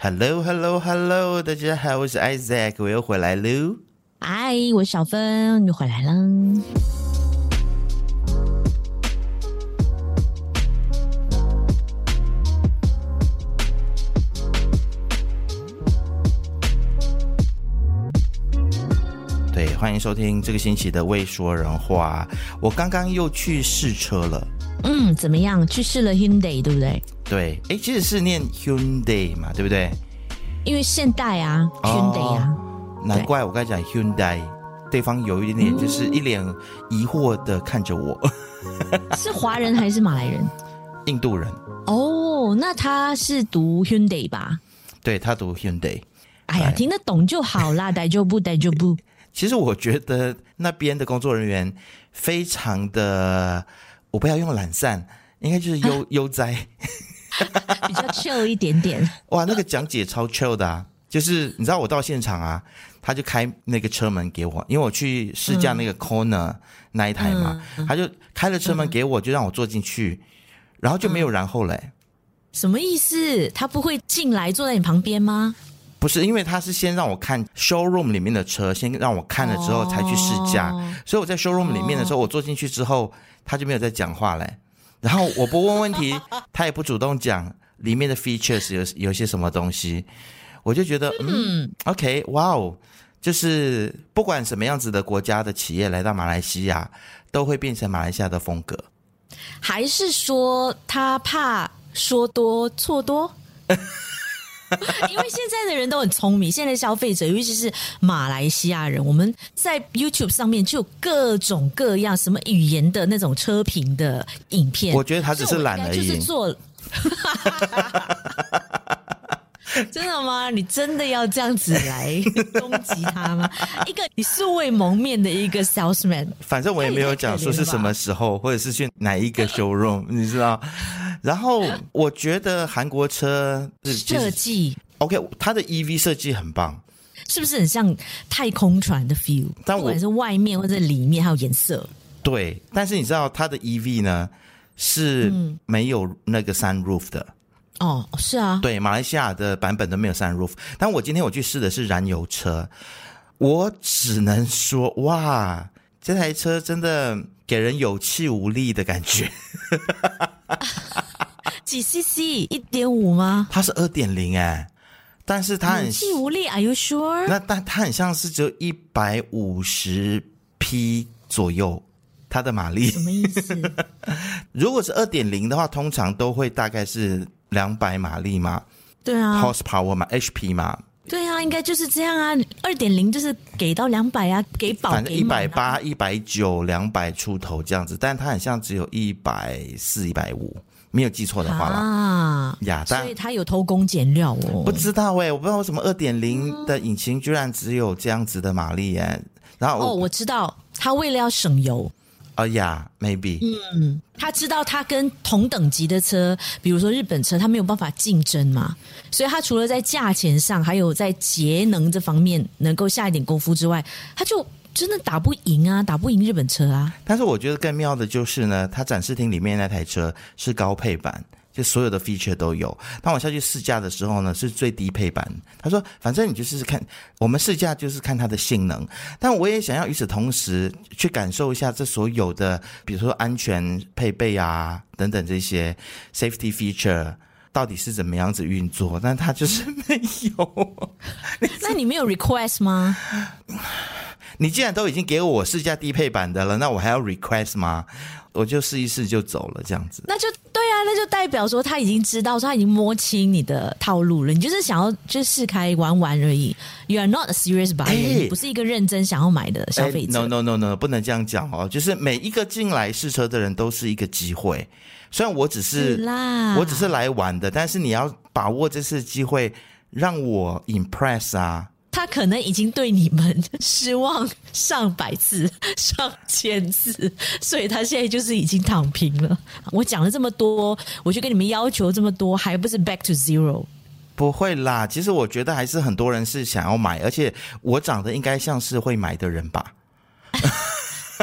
Hello，Hello，Hello，大家好，我是 Isaac，我又回来喽。嗨，我是小芬，又回来了。迎收听这个星期的未说人话。我刚刚又去试车了。嗯，怎么样？去试了 Hyundai，对不对？对，哎，其实是念 Hyundai 嘛，对不对？因为现代啊，Hyundai 啊。难怪我刚才讲 Hyundai，对方有一点点就是一脸疑惑的看着我。是华人还是马来人？印度人。哦，那他是读 Hyundai 吧？对，他读 Hyundai。哎呀，听得懂就好啦，大丈夫，大丈夫。其实我觉得那边的工作人员非常的，我不要用懒散，应该就是悠 悠哉，比较 chill 一点点。哇，那个讲解超 chill 的啊，就是你知道我到现场啊，他就开那个车门给我，因为我去试驾那个 corner 那一台嘛，嗯、他就开了车门给我，就让我坐进去，然后就没有然后嘞。什么意思？他不会进来坐在你旁边吗？不是，因为他是先让我看 showroom 里面的车，先让我看了之后才去试驾。Oh. 所以我在 showroom 里面的时候，我坐进去之后，他就没有再讲话嘞。然后我不问问题，他也不主动讲里面的 features 有有些什么东西。我就觉得，嗯，OK，哇哦，就是不管什么样子的国家的企业来到马来西亚，都会变成马来西亚的风格。还是说他怕说多错多？因为现在的人都很聪明，现在的消费者，尤其是马来西亚人，我们在 YouTube 上面就有各种各样什么语言的那种车评的影片。我觉得他只是懒而已。就是做。真的吗？你真的要这样子来攻击他吗？一个你素未谋面的一个 salesman，反正我也没有讲说是什么时候，或者是去哪一个 showroom，你知道？然后我觉得韩国车设计 OK，它的 EV 设计很棒，是不是很像太空船的 feel？但我不管是外面或者里面，还有颜色。对，但是你知道它的 EV 呢是没有那个 sunroof 的。哦，是啊，对，马来西亚的版本都没有 sunroof。但我今天我去试的是燃油车，我只能说，哇，这台车真的给人有气无力的感觉。几 CC？一点五吗？它是二点零哎，但是它很有气无力，Are you sure？那但它很像是只有一百五十匹左右，它的马力什么意思？如果是二点零的话，通常都会大概是。两百马力嘛，对啊，horsepower 嘛，HP 嘛，对啊，应该就是这样啊。二点零就是给到两百啊，给保反正一百八、一百九、两百出头这样子，但它很像只有一百四、一百五，没有记错的话啦。啊，呀，但所以他有偷工减料哦。不知道哎、欸，我不知道为什么二点零的引擎居然只有这样子的马力哎。然后哦，我知道，他为了要省油。哦呀，maybe。嗯，他知道他跟同等级的车，比如说日本车，他没有办法竞争嘛，所以他除了在价钱上，还有在节能这方面能够下一点功夫之外，他就真的打不赢啊，打不赢日本车啊。但是我觉得更妙的就是呢，它展示厅里面那台车是高配版。就所有的 feature 都有。当我下去试驾的时候呢，是最低配版。他说：“反正你就是看我们试驾，就是看它的性能。但我也想要与此同时去感受一下这所有的，比如说安全配备啊等等这些 safety feature 到底是怎么样子运作。但他就是没有。那你没有 request 吗？你既然都已经给我试驾低配版的了，那我还要 request 吗？我就试一试就走了，这样子。那就对啊。”那就代表说他已经知道，说他已经摸清你的套路了。你就是想要就试开玩玩而已。You are not a serious buyer，、欸、你不是一个认真想要买的消费者。欸、no no no no，不能这样讲哦。就是每一个进来试车的人都是一个机会。虽然我只是，是啦，我只是来玩的，但是你要把握这次机会，让我 impress 啊。他可能已经对你们失望上百次、上千次，所以他现在就是已经躺平了。我讲了这么多，我就跟你们要求这么多，还不是 back to zero？不会啦，其实我觉得还是很多人是想要买，而且我长得应该像是会买的人吧。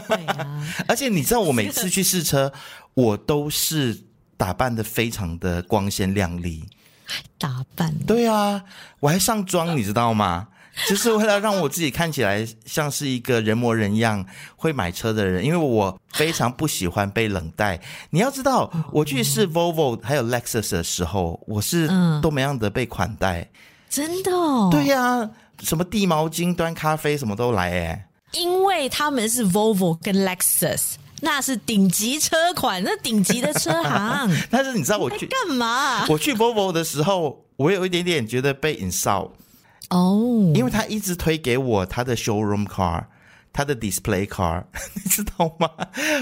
对啊，而且你知道，我每次去试车，我都是打扮的非常的光鲜亮丽。还打扮？对啊，我还上妆，你知道吗？就是为了让我自己看起来像是一个人模人样会买车的人，因为我非常不喜欢被冷待。你要知道，我去试 Volvo 还有 Lexus 的时候，我是多么样的被款待，嗯、真的、哦？对呀、啊，什么递毛巾、端咖啡，什么都来哎。因为他们是 Volvo 跟 Lexus，那是顶级车款，那顶级的车行。但是你知道我去干嘛？我去 Volvo 的时候，我有一点点觉得被 insult。哦，oh, 因为他一直推给我他的 showroom car，他的 display car，你知道吗？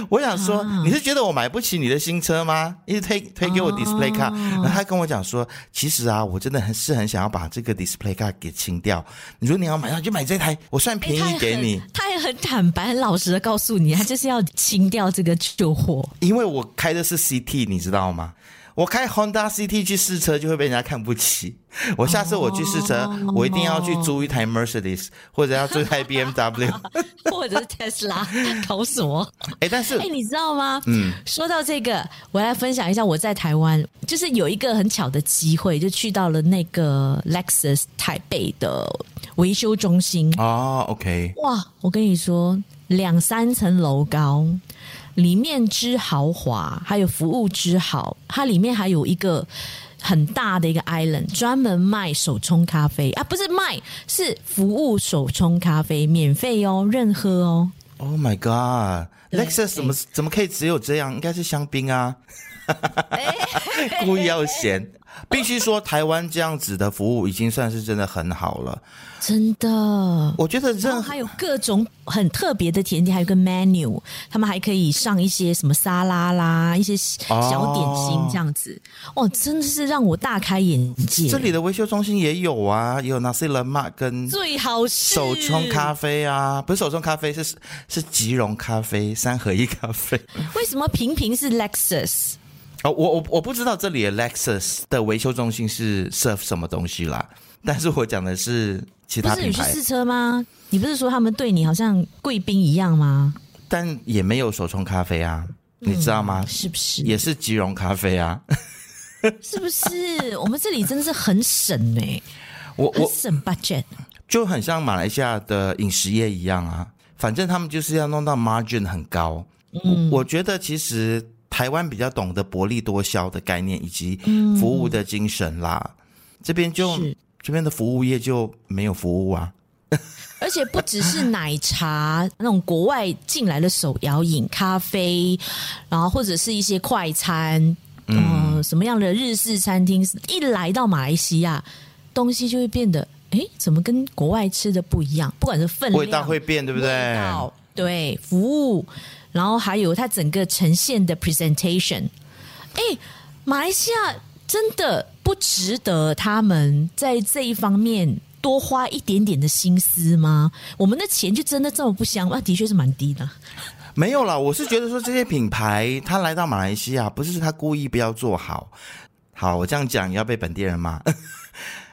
我想说，uh, 你是觉得我买不起你的新车吗？一直推推给我 display car，、uh, 然后他跟我讲说，其实啊，我真的很是很想要把这个 display car 给清掉。你说你要买，那就买这台，我算便宜给你。他也很坦白、很老实的告诉你，他就是要清掉这个旧货。因为我开的是 CT，你知道吗？我开 Honda CT 去试车就会被人家看不起。我下次我去试车，oh, 我一定要去租一台 Mercedes，或者要租一台 BMW，或者是 Tesla，搞什么？哎，但是哎，你知道吗？嗯，说到这个，我来分享一下我在台湾，就是有一个很巧的机会，就去到了那个 Lexus 台北的维修中心。哦，OK，哇，我跟你说，两三层楼高。里面之豪华，还有服务之好，它里面还有一个很大的一个 island，专门卖手冲咖啡啊，不是卖，是服务手冲咖啡，免费哦，任喝哦。Oh my god，Lexus 怎么怎么可以只有这样？应该是香槟啊，故意要嫌。必须说，台湾这样子的服务已经算是真的很好了，真的。我觉得这还有各种很特别的甜点，还有个 menu，他们还可以上一些什么沙拉啦，一些小点心这样子。哦，哦，真的是让我大开眼界。这里的维修中心也有啊，也有 Nasi Lemak 跟最好是手冲咖啡啊，不是手冲咖啡，是是即溶咖啡，三合一咖啡。为什么平平是 Lexus？哦，我我我不知道这里的 Lexus 的维修中心是 serve 什么东西啦，但是我讲的是其他品牌。不是你去试车吗？你不是说他们对你好像贵宾一样吗？但也没有手冲咖啡啊，你知道吗？嗯、是不是？也是即溶咖啡啊？是不是？我们这里真的是很省哎、欸，我我省 budget，就很像马来西亚的饮食业一样啊，反正他们就是要弄到 margin 很高。我觉得其实。台湾比较懂得薄利多销的概念以及服务的精神啦，嗯、这边就是这边的服务业就没有服务啊。而且不只是奶茶那种国外进来的手摇饮、咖啡，然后或者是一些快餐，嗯、呃，什么样的日式餐厅，一来到马来西亚，东西就会变得，哎，怎么跟国外吃的不一样？不管是分量、味道会变，对不对？味道，对，服务。然后还有它整个呈现的 presentation，哎，马来西亚真的不值得他们在这一方面多花一点点的心思吗？我们的钱就真的这么不香吗？的确是蛮低的。没有啦，我是觉得说这些品牌他来到马来西亚，不是他故意不要做好。好，我这样讲要被本地人骂，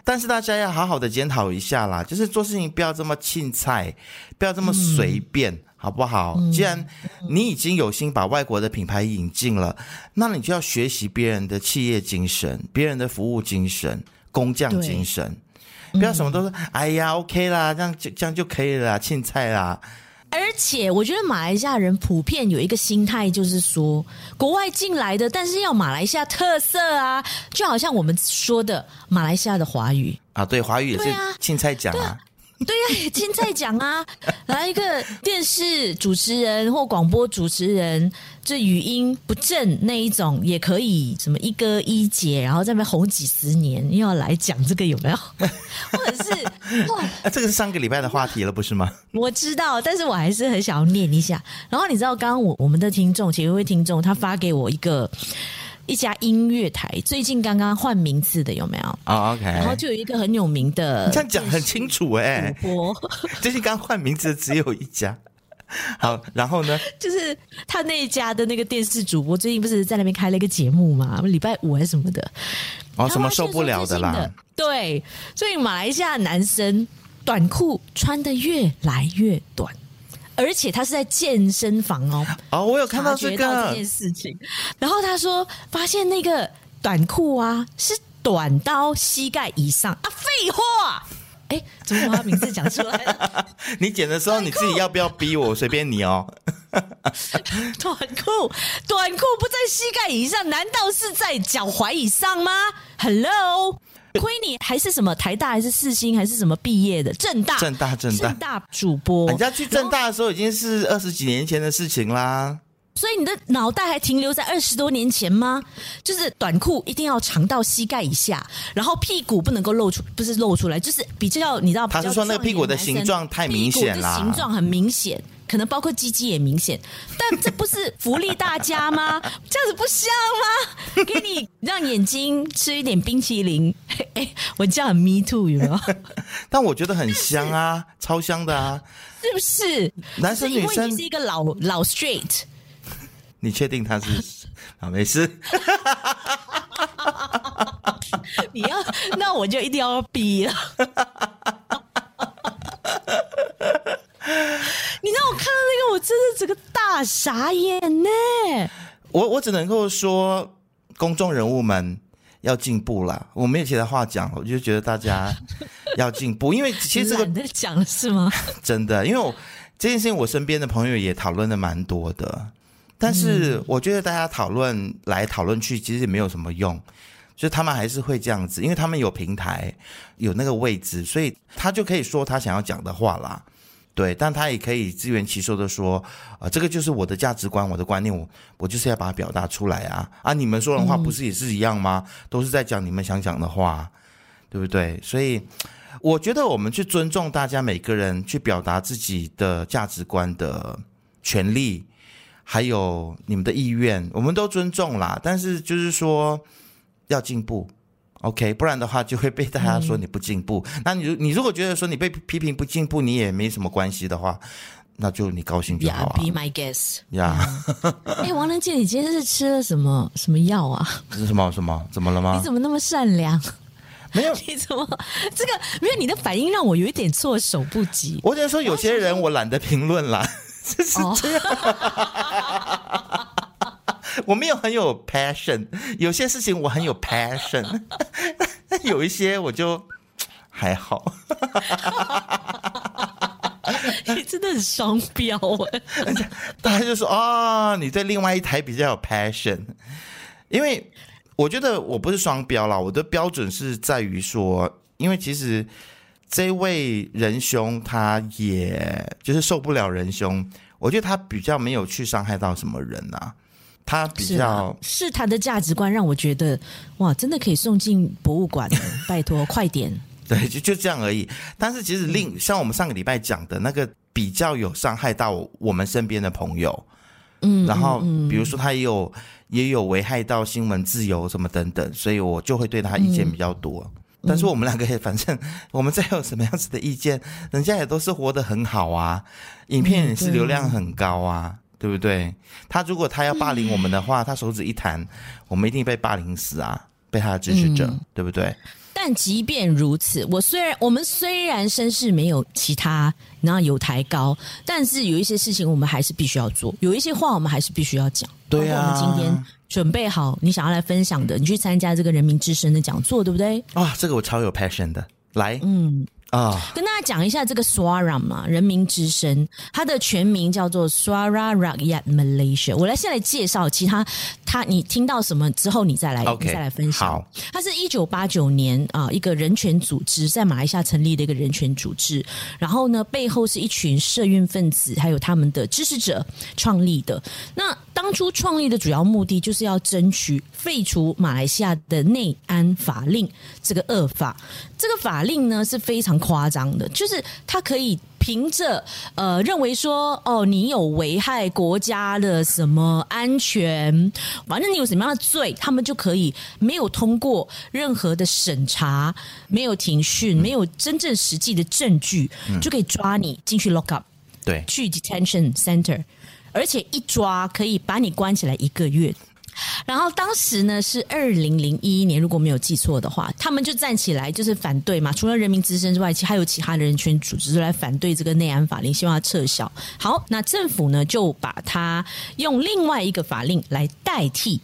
但是大家要好好的检讨一下啦，就是做事情不要这么青菜，不要这么随便。嗯好不好？既然你已经有心把外国的品牌引进了，那你就要学习别人的企业精神、别人的服务精神、工匠精神，不要什么都说“哎呀，OK 啦，这样就这样就可以了啦，青菜啦。”而且，我觉得马来西亚人普遍有一个心态，就是说国外进来的，但是要马来西亚特色啊，就好像我们说的马来西亚的华语啊，对，华语也是青菜讲啊。对呀、啊，现在讲啊，来一个电视主持人或广播主持人，这语音不正那一种也可以，什么一哥一姐，然后在那边红几十年，又要来讲这个有没有？或者是哇，啊，这个是上个礼拜的话题了，不是吗？我知道，但是我还是很想要念一下。然后你知道，刚刚我我们的听众，其实一位听众，他发给我一个。一家音乐台最近刚刚换名字的有没有？哦、oh，OK。然后就有一个很有名的，这样讲很清楚哎。主播最近刚换名字的只有一家。好，然后呢？就是他那一家的那个电视主播最近不是在那边开了一个节目嘛？礼拜五还是什么的？哦，什么受不了的啦？对，所以马来西亚男生短裤穿的越来越短。而且他是在健身房哦，哦，我有看到这个这件事情。然后他说，发现那个短裤啊是短到膝盖以上啊！废话，哎，怎么把他名字讲出来了？你剪的时候你自己要不要逼我？随便你哦。短裤，短裤不在膝盖以上，难道是在脚踝以上吗？Hello。亏你还是什么台大还是四星还是什么毕业的正大正大正大正大主播，人家去正大的时候已经是二十几年前的事情啦。所以你的脑袋还停留在二十多年前吗？就是短裤一定要长到膝盖以下，然后屁股不能够露出，不是露出来，就是比较你知道，他是说那个屁股的形状太明显了，形状很明显。可能包括鸡鸡也明显，但这不是福利大家吗？这样子不香吗？给你让眼睛吃一点冰淇淋，哎，我这样很 me too 有没有？但我觉得很香啊，超香的啊，是不是？男生女生你是一个老老 straight，你确定他是啊？没事，你要那我就一定要逼了。你让我看到那个，我真的整个大傻眼呢！我我只能够说，公众人物们要进步啦。我没有其他话讲，我就觉得大家 要进步，因为其实这个你在讲是吗？真的，因为我这件事情，我身边的朋友也讨论的蛮多的。但是我觉得大家讨论来讨论去，其实也没有什么用。就他们还是会这样子，因为他们有平台，有那个位置，所以他就可以说他想要讲的话啦。对，但他也可以自圆其说的说，啊、呃，这个就是我的价值观，我的观念，我我就是要把它表达出来啊啊！你们说的话不是也是一样吗？嗯、都是在讲你们想讲的话，对不对？所以我觉得我们去尊重大家每个人去表达自己的价值观的权利，还有你们的意愿，我们都尊重啦。但是就是说要进步。OK，不然的话就会被大家说你不进步。嗯、那你你如果觉得说你被批评不进步，你也没什么关系的话，那就你高兴就好啊。Yeah, be my guest。呀，哎，王能杰，你今天是吃了什么什么药啊？是什么什么？怎么了吗？你怎么那么善良？没有，你怎么这个没有？你的反应让我有一点措手不及。我只能说有些人我懒得评论啦，是这样。哦我没有很有 passion，有些事情我很有 passion，但 有一些我就还好。你真的很双标哎！大家就说啊、哦，你对另外一台比较有 passion，因为我觉得我不是双标啦，我的标准是在于说，因为其实这位仁兄他也就是受不了仁兄，我觉得他比较没有去伤害到什么人啊。他比较是，是他的价值观让我觉得哇，真的可以送进博物馆，拜托快点。对，就就这样而已。但是其实另像我们上个礼拜讲的那个比较有伤害到我们身边的朋友，嗯，然后比如说他也有也有危害到新闻自由什么等等，所以我就会对他意见比较多。嗯、但是我们两个也 反正我们再有什么样子的意见，人家也都是活得很好啊，影片也是流量很高啊。对不对？他如果他要霸凌我们的话，嗯、他手指一弹，我们一定被霸凌死啊！被他的支持者，嗯、对不对？但即便如此，我虽然我们虽然身世没有其他然后有抬高，但是有一些事情我们还是必须要做，有一些话我们还是必须要讲。对啊，我们今天准备好你想要来分享的，你去参加这个人民之声的讲座，对不对？啊、哦，这个我超有 passion 的，来，嗯。啊，oh. 跟大家讲一下这个 Suara 嘛，人民之声，它的全名叫做 Suara Rakyat Malaysia。我来先来介绍其他，他你听到什么之后，你再来，Okay. 你再来分享。好，它是一九八九年啊，一个人权组织在马来西亚成立的一个人权组织。然后呢，背后是一群社运分子，还有他们的支持者创立的。那当初创立的主要目的就是要争取废除马来西亚的内安法令这个恶法。这个法令呢是非常夸张的，就是他可以凭着呃认为说哦，你有危害国家的什么安全，反正你有什么样的罪，他们就可以没有通过任何的审查，没有庭讯，没有真正实际的证据，嗯、就可以抓你进去 lock up，对，去 detention center，而且一抓可以把你关起来一个月。然后当时呢是二零零一年，如果没有记错的话，他们就站起来就是反对嘛。除了人民之声之外，其还有其他的人权组织来反对这个内安法令，希望它撤销。好，那政府呢就把它用另外一个法令来代替，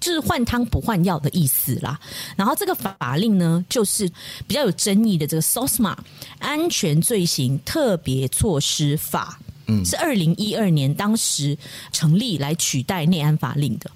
就是换汤不换药的意思啦。然后这个法令呢，就是比较有争议的这个 SOSMA 安全罪行特别措施法，嗯，是二零一二年当时成立来取代内安法令的。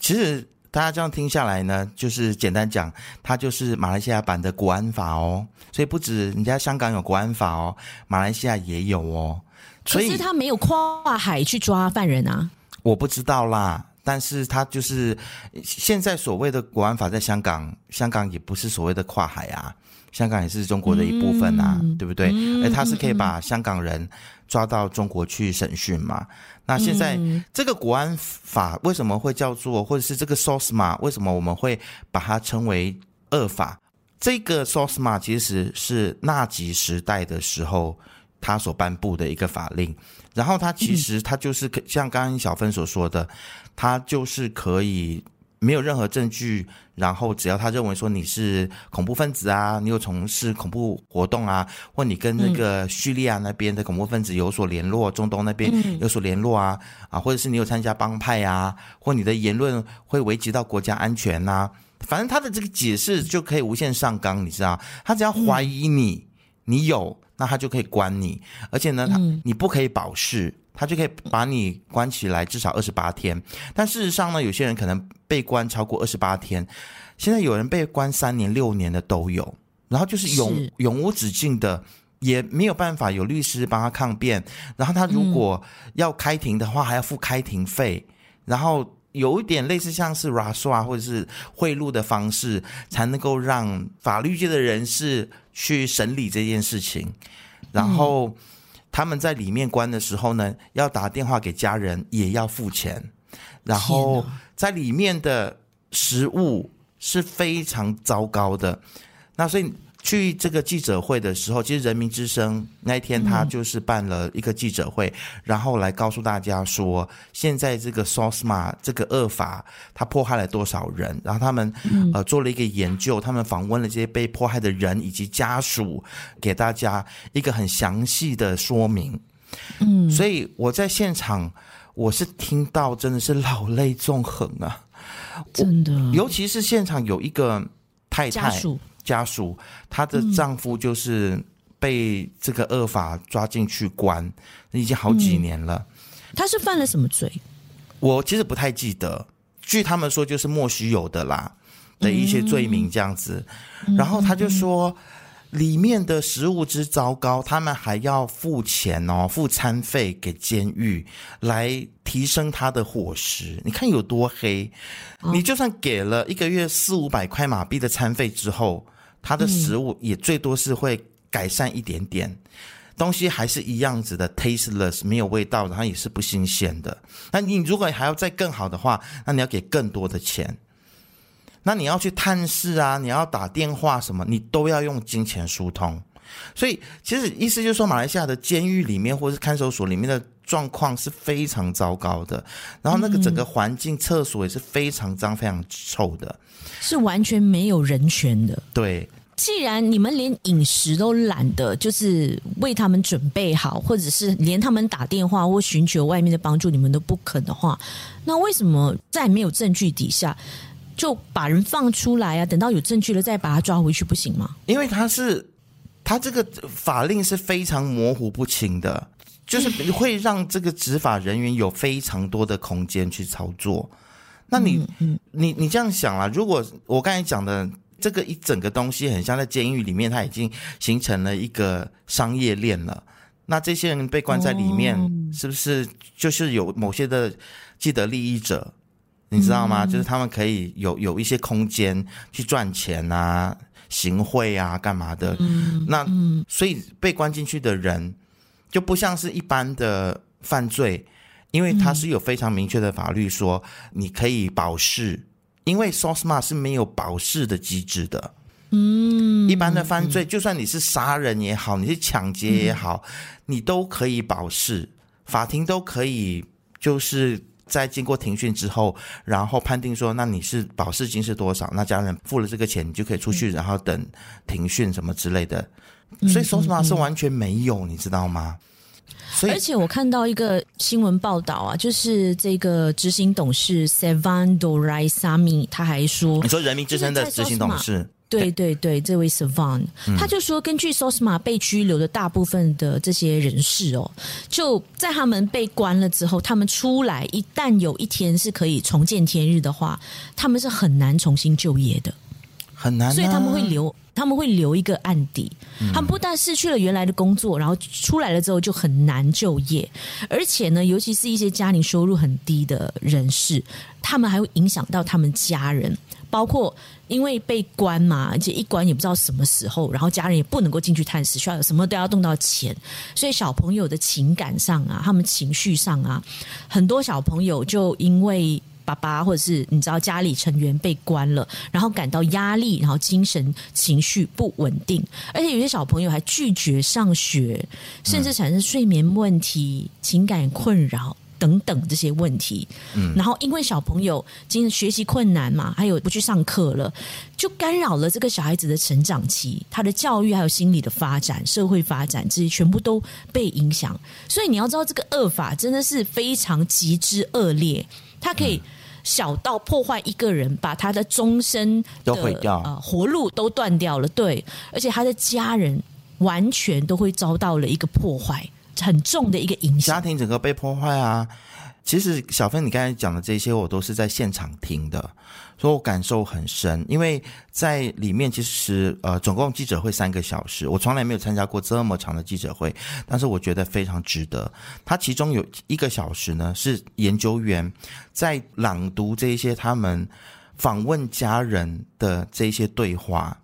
其实大家这样听下来呢，就是简单讲，它就是马来西亚版的国安法哦。所以不止人家香港有国安法哦，马来西亚也有哦。所以可是他没有跨海去抓犯人啊。我不知道啦，但是他就是现在所谓的国安法，在香港，香港也不是所谓的跨海啊，香港也是中国的一部分啊，嗯、对不对？哎、嗯，他是可以把香港人抓到中国去审讯嘛？嗯、那现在这个国安法为什么会叫做，或者是这个 SOSMA 为什么我们会把它称为恶法？这个 SOSMA 其实是纳吉时代的时候他所颁布的一个法令。然后它其实它就是像刚刚小芬所说的，它就是可以没有任何证据，然后只要他认为说你是恐怖分子啊，你有从事恐怖活动啊，或你跟那个叙利亚那边的恐怖分子有所联络，中东那边有所联络啊，啊，或者是你有参加帮派啊，或你的言论会危及到国家安全呐，反正他的这个解释就可以无限上纲，你知道，他只要怀疑你，你有。那他就可以关你，而且呢，他你不可以保释，他就可以把你关起来至少二十八天。但事实上呢，有些人可能被关超过二十八天，现在有人被关三年、六年的都有，然后就是永是永无止境的，也没有办法有律师帮他抗辩。然后他如果要开庭的话，还要付开庭费，然后有一点类似像是 rasuah 或者是贿赂的方式，才能够让法律界的人士。去审理这件事情，然后他们在里面关的时候呢，要打电话给家人，也要付钱。然后在里面的食物是非常糟糕的，那所以。去这个记者会的时候，其实人民之声那一天他就是办了一个记者会，嗯、然后来告诉大家说，现在这个 SOSMA 这个恶法，他迫害了多少人，然后他们呃做了一个研究，他们访问了这些被迫害的人以及家属，给大家一个很详细的说明。嗯，所以我在现场，我是听到真的是老泪纵横啊，真的，尤其是现场有一个太太。家属，她的丈夫就是被这个恶法抓进去关，已经好几年了。他是犯了什么罪？我其实不太记得，据他们说就是莫须有的啦的一些罪名这样子。然后他就说，里面的食物之糟糕，他们还要付钱哦，付餐费给监狱来提升他的伙食。你看有多黑？你就算给了一个月四五百块马币的餐费之后。它的食物也最多是会改善一点点，嗯、东西还是一样子的，tasteless 没有味道，然后也是不新鲜的。那你如果还要再更好的话，那你要给更多的钱。那你要去探视啊，你要打电话什么，你都要用金钱疏通。所以其实意思就是说，马来西亚的监狱里面或是看守所里面的状况是非常糟糕的，然后那个整个环境，厕所也是非常脏、非常臭的。是完全没有人权的。对，既然你们连饮食都懒得，就是为他们准备好，或者是连他们打电话或寻求外面的帮助，你们都不肯的话，那为什么在没有证据底下就把人放出来啊？等到有证据了再把他抓回去不行吗？因为他是他这个法令是非常模糊不清的，就是会让这个执法人员有非常多的空间去操作。那你，你，你这样想啦，如果我刚才讲的这个一整个东西很像在监狱里面，它已经形成了一个商业链了。那这些人被关在里面，哦、是不是就是有某些的既得利益者？你知道吗？嗯、就是他们可以有有一些空间去赚钱啊、行贿啊、干嘛的。嗯、那所以被关进去的人就不像是一般的犯罪。因为它是有非常明确的法律说，你可以保释，因为 SOSMA 是没有保释的机制的。嗯，一般的犯罪，就算你是杀人也好，你是抢劫也好，你都可以保释，法庭都可以就是在经过庭讯之后，然后判定说，那你是保释金是多少？那家人付了这个钱，你就可以出去，然后等庭讯什么之类的。所以 SOSMA 是完全没有，你知道吗？所以而且我看到一个新闻报道啊，就是这个执行董事 Sevan Dorai Sami，他还说，你说人民之声的执行董事。对对对，这位 Savan，他就说，根据 SOSMA 被拘留的大部分的这些人士哦，就在他们被关了之后，他们出来，一旦有一天是可以重见天日的话，他们是很难重新就业的，很难啊。所以他们会留，他们会留一个案底。他们不但失去了原来的工作，然后出来了之后就很难就业，而且呢，尤其是一些家庭收入很低的人士，他们还会影响到他们家人。包括因为被关嘛，而且一关也不知道什么时候，然后家人也不能够进去探视，需要什么都要动到钱，所以小朋友的情感上啊，他们情绪上啊，很多小朋友就因为爸爸或者是你知道家里成员被关了，然后感到压力，然后精神情绪不稳定，而且有些小朋友还拒绝上学，甚至产生睡眠问题、情感困扰。等等这些问题，嗯，然后因为小朋友今天学习困难嘛，还有不去上课了，就干扰了这个小孩子的成长期，他的教育还有心理的发展、社会发展这些全部都被影响。所以你要知道，这个恶法真的是非常极之恶劣，它可以小到破坏一个人，把他的终身的都毁掉，呃，活路都断掉了。对，而且他的家人完全都会遭到了一个破坏。很重的一个影响，家庭整个被破坏啊！其实小芬，你刚才讲的这些，我都是在现场听的，所以我感受很深。因为在里面，其实呃，总共记者会三个小时，我从来没有参加过这么长的记者会，但是我觉得非常值得。他其中有一个小时呢，是研究员在朗读这些他们访问家人的这些对话。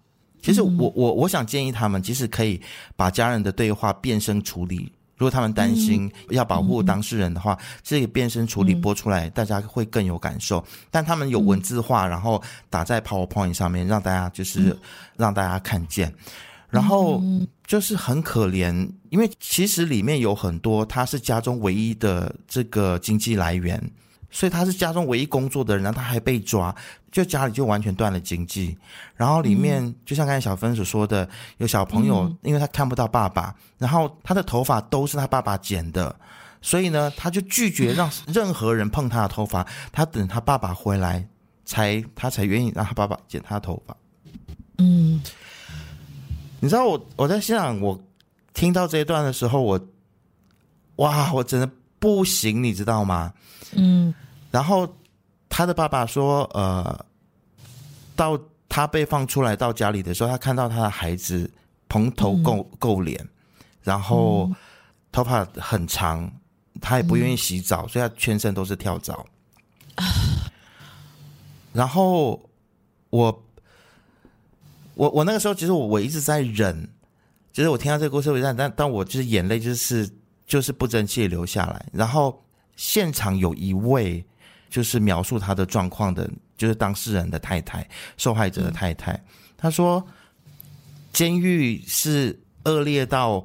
其实我我我想建议他们，其实可以把家人的对话变声处理。如果他们担心要保护当事人的话，嗯、这个变声处理播出来，大家会更有感受。但他们有文字化，然后打在 PowerPoint 上面，让大家就是让大家看见。然后就是很可怜，因为其实里面有很多他是家中唯一的这个经济来源。所以他是家中唯一工作的人，然后他还被抓，就家里就完全断了经济。然后里面、嗯、就像刚才小芬所说的，有小朋友，嗯、因为他看不到爸爸，然后他的头发都是他爸爸剪的，所以呢，他就拒绝让 任何人碰他的头发。他等他爸爸回来，才他才愿意让他爸爸剪他的头发。嗯，你知道我我在现场，我听到这一段的时候，我哇，我真的不行，你知道吗？嗯，然后他的爸爸说，呃，到他被放出来到家里的时候，他看到他的孩子蓬头垢垢脸，然后头发很长，他也不愿意洗澡，所以他全身都是跳蚤。然后我，我我那个时候其实我我一直在忍，其实我听到这个故事，我在但但我就是眼泪就是就是不争气流下来，然后。现场有一位就是描述他的状况的，就是当事人的太太，受害者的太太。他说，监狱是恶劣到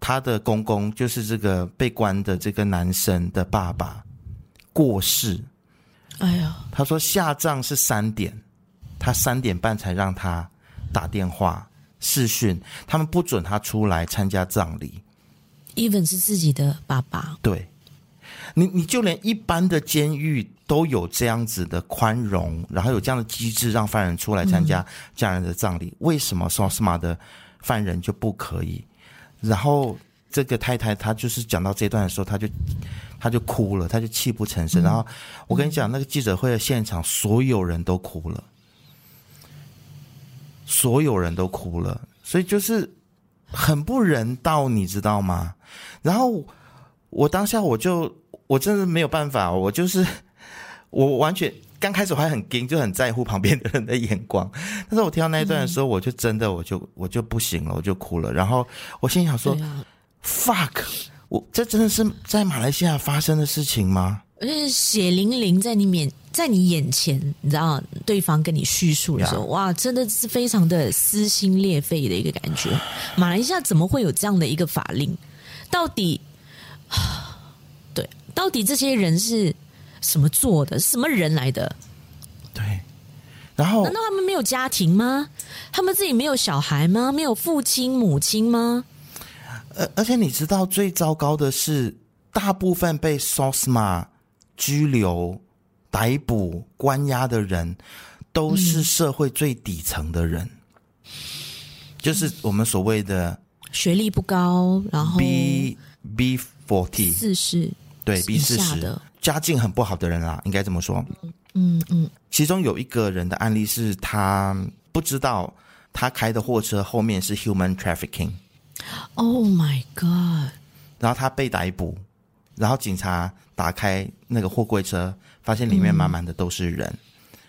他的公公，就是这个被关的这个男生的爸爸过世。哎呀，他说下葬是三点，他三点半才让他打电话视讯，他们不准他出来参加葬礼。Even 是自己的爸爸，对。你你就连一般的监狱都有这样子的宽容，然后有这样的机制让犯人出来参加家人的葬礼，嗯、为什么 SOSMA 的犯人就不可以？然后这个太太她就是讲到这段的时候，她就她就哭了，她就泣不成声。嗯、然后我跟你讲，那个记者会的现场，所有人都哭了，所有人都哭了，所以就是很不人道，你知道吗？然后我当下我就。我真的没有办法，我就是我完全刚开始我还很惊，就很在乎旁边的人的眼光。但是我听到那一段的时候，我就真的我就我就不行了，我就哭了。然后我心想说、啊、：“fuck，我这真的是在马来西亚发生的事情吗？”而且血淋淋在你面，在你眼前，你知道对方跟你叙述的时候，哇，真的是非常的撕心裂肺的一个感觉。马来西亚怎么会有这样的一个法令？到底？对到底这些人是什么做的？什么人来的？对，然后难道他们没有家庭吗？他们自己没有小孩吗？没有父亲母亲吗？而而且你知道最糟糕的是，大部分被 SOSMA 拘留、逮捕、关押的人，都是社会最底层的人，嗯、就是我们所谓的学历不高，然后 B B forty 四十对 B 四十家境很不好的人啦，应该这么说。嗯嗯，嗯其中有一个人的案例是他不知道他开的货车后面是 human trafficking。Oh my god！然后他被逮捕，然后警察打开那个货柜车，发现里面满满的都是人。